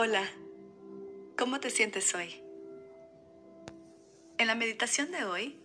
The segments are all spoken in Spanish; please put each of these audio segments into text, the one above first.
Hola, ¿cómo te sientes hoy? En la meditación de hoy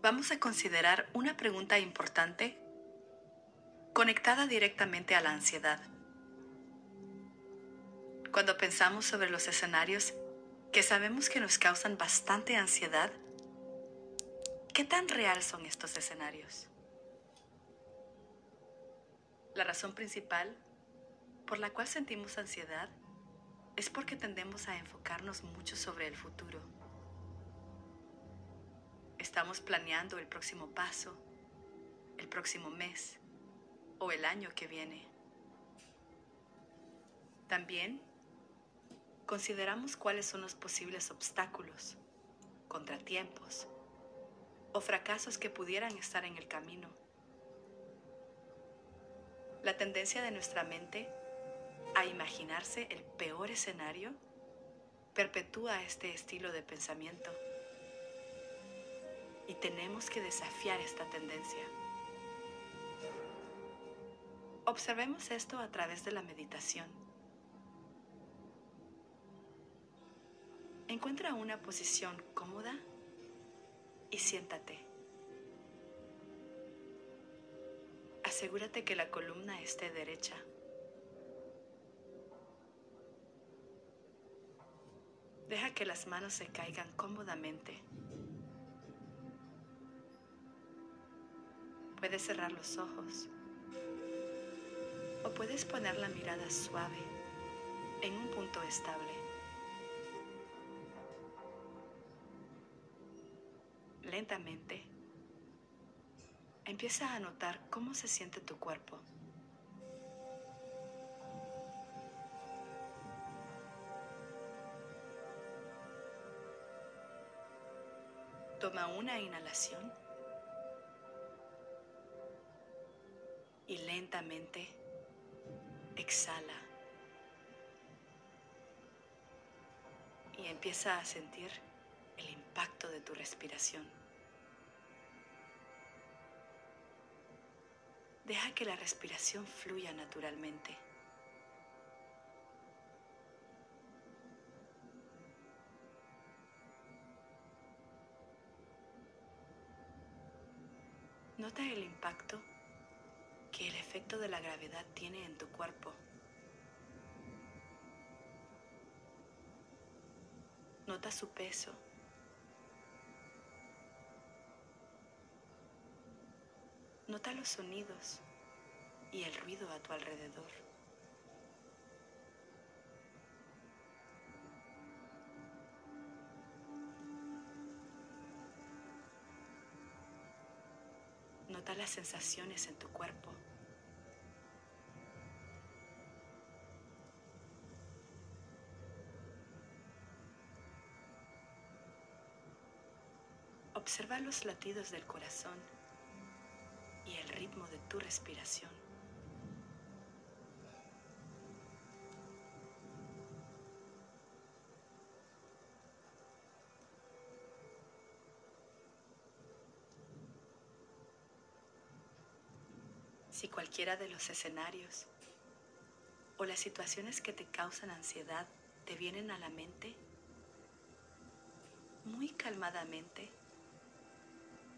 vamos a considerar una pregunta importante conectada directamente a la ansiedad. Cuando pensamos sobre los escenarios que sabemos que nos causan bastante ansiedad, ¿qué tan real son estos escenarios? La razón principal por la cual sentimos ansiedad es porque tendemos a enfocarnos mucho sobre el futuro. Estamos planeando el próximo paso, el próximo mes o el año que viene. También consideramos cuáles son los posibles obstáculos, contratiempos o fracasos que pudieran estar en el camino. La tendencia de nuestra mente a imaginarse el peor escenario perpetúa este estilo de pensamiento. Y tenemos que desafiar esta tendencia. Observemos esto a través de la meditación. Encuentra una posición cómoda y siéntate. Asegúrate que la columna esté derecha. Deja que las manos se caigan cómodamente. Puedes cerrar los ojos o puedes poner la mirada suave en un punto estable. Lentamente, empieza a notar cómo se siente tu cuerpo. Toma una inhalación y lentamente exhala. Y empieza a sentir el impacto de tu respiración. Deja que la respiración fluya naturalmente. Nota el impacto que el efecto de la gravedad tiene en tu cuerpo. Nota su peso. Nota los sonidos y el ruido a tu alrededor. Las sensaciones en tu cuerpo. Observa los latidos del corazón y el ritmo de tu respiración. Si cualquiera de los escenarios o las situaciones que te causan ansiedad te vienen a la mente, muy calmadamente,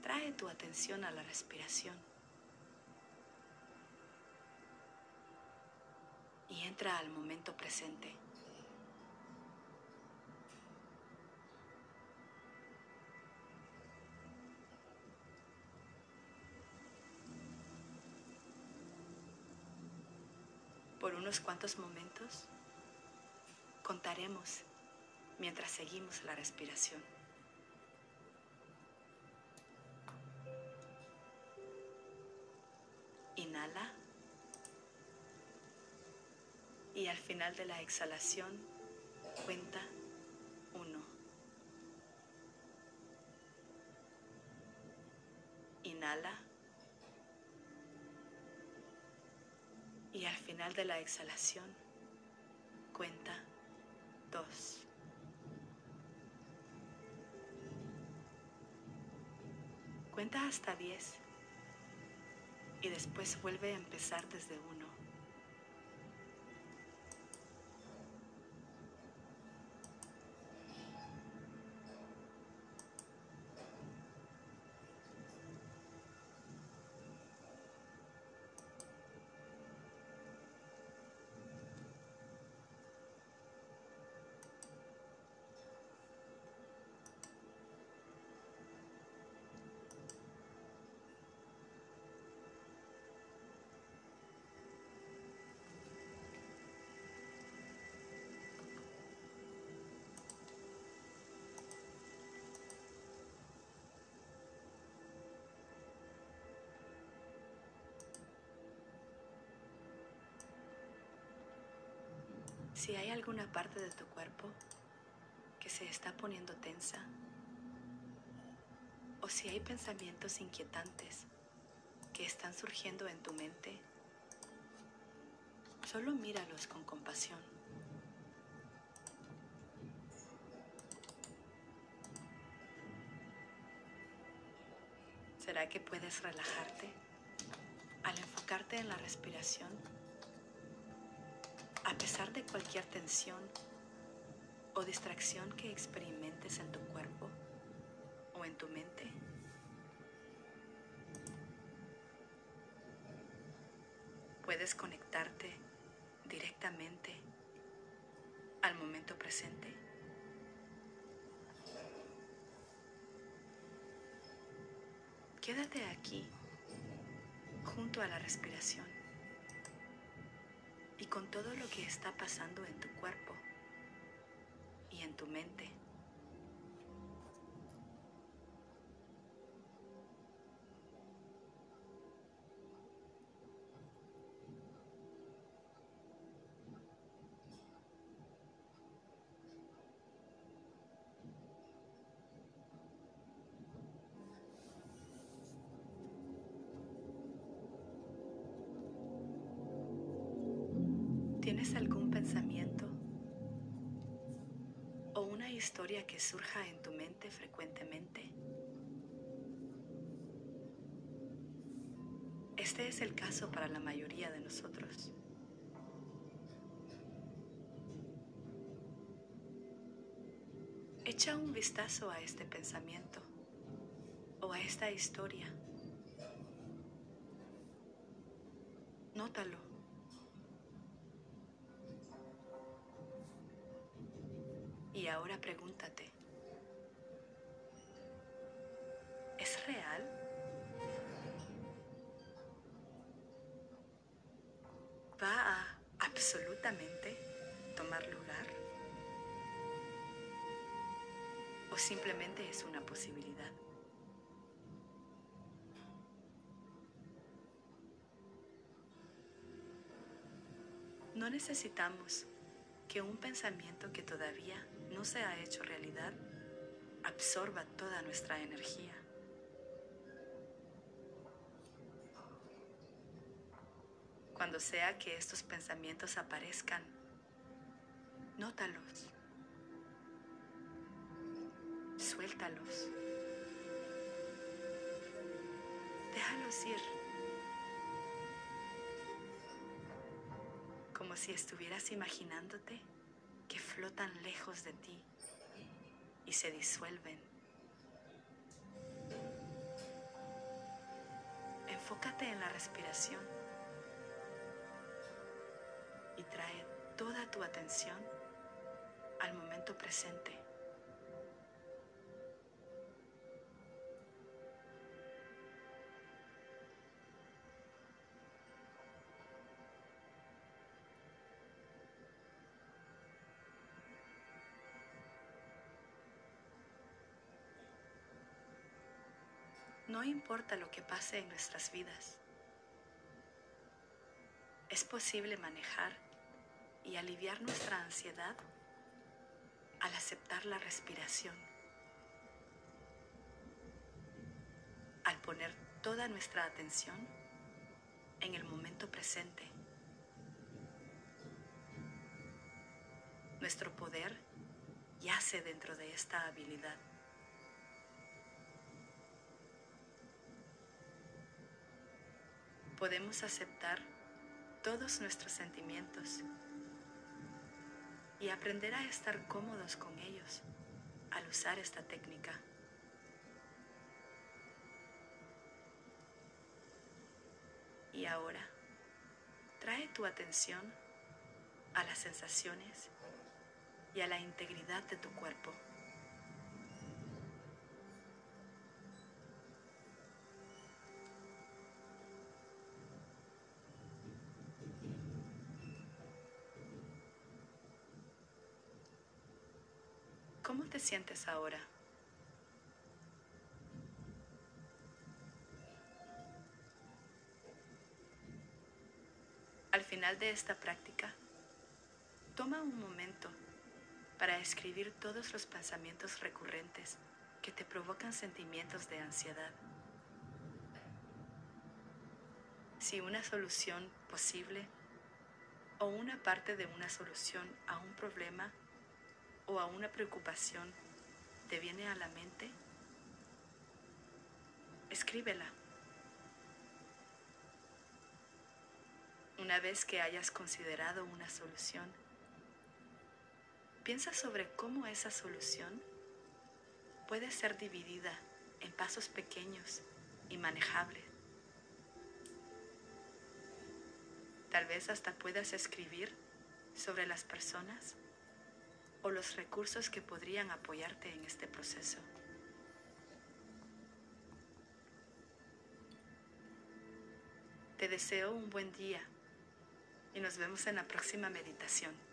trae tu atención a la respiración y entra al momento presente. Unos cuantos momentos contaremos mientras seguimos la respiración. Inhala. Y al final de la exhalación, cuenta de la exhalación, cuenta dos. Cuenta hasta diez y después vuelve a empezar desde uno. Si hay alguna parte de tu cuerpo que se está poniendo tensa, o si hay pensamientos inquietantes que están surgiendo en tu mente, solo míralos con compasión. ¿Será que puedes relajarte al enfocarte en la respiración? De cualquier tensión o distracción que experimentes en tu cuerpo o en tu mente, puedes conectarte directamente al momento presente. Quédate aquí junto a la respiración y con todo lo que está pasando en tu cuerpo y en tu mente. ¿Tienes algún pensamiento o una historia que surja en tu mente frecuentemente? Este es el caso para la mayoría de nosotros. Echa un vistazo a este pensamiento o a esta historia. Nótalo. Ahora pregúntate, ¿es real? ¿Va a absolutamente tomar lugar? ¿O simplemente es una posibilidad? No necesitamos que un pensamiento que todavía no se ha hecho realidad absorba toda nuestra energía. Cuando sea que estos pensamientos aparezcan, nótalos, suéltalos, déjalos ir. como si estuvieras imaginándote flotan lejos de ti y se disuelven. Enfócate en la respiración y trae toda tu atención al momento presente. No importa lo que pase en nuestras vidas, es posible manejar y aliviar nuestra ansiedad al aceptar la respiración, al poner toda nuestra atención en el momento presente. Nuestro poder yace dentro de esta habilidad. Podemos aceptar todos nuestros sentimientos y aprender a estar cómodos con ellos al usar esta técnica. Y ahora, trae tu atención a las sensaciones y a la integridad de tu cuerpo. Te sientes ahora? Al final de esta práctica, Toma un momento para escribir todos los pensamientos recurrentes que te provocan sentimientos de ansiedad. Si una solución posible o una parte de una solución a un problema o a una preocupación te viene a la mente, escríbela. Una vez que hayas considerado una solución, piensa sobre cómo esa solución puede ser dividida en pasos pequeños y manejables. Tal vez hasta puedas escribir sobre las personas o los recursos que podrían apoyarte en este proceso. Te deseo un buen día y nos vemos en la próxima meditación.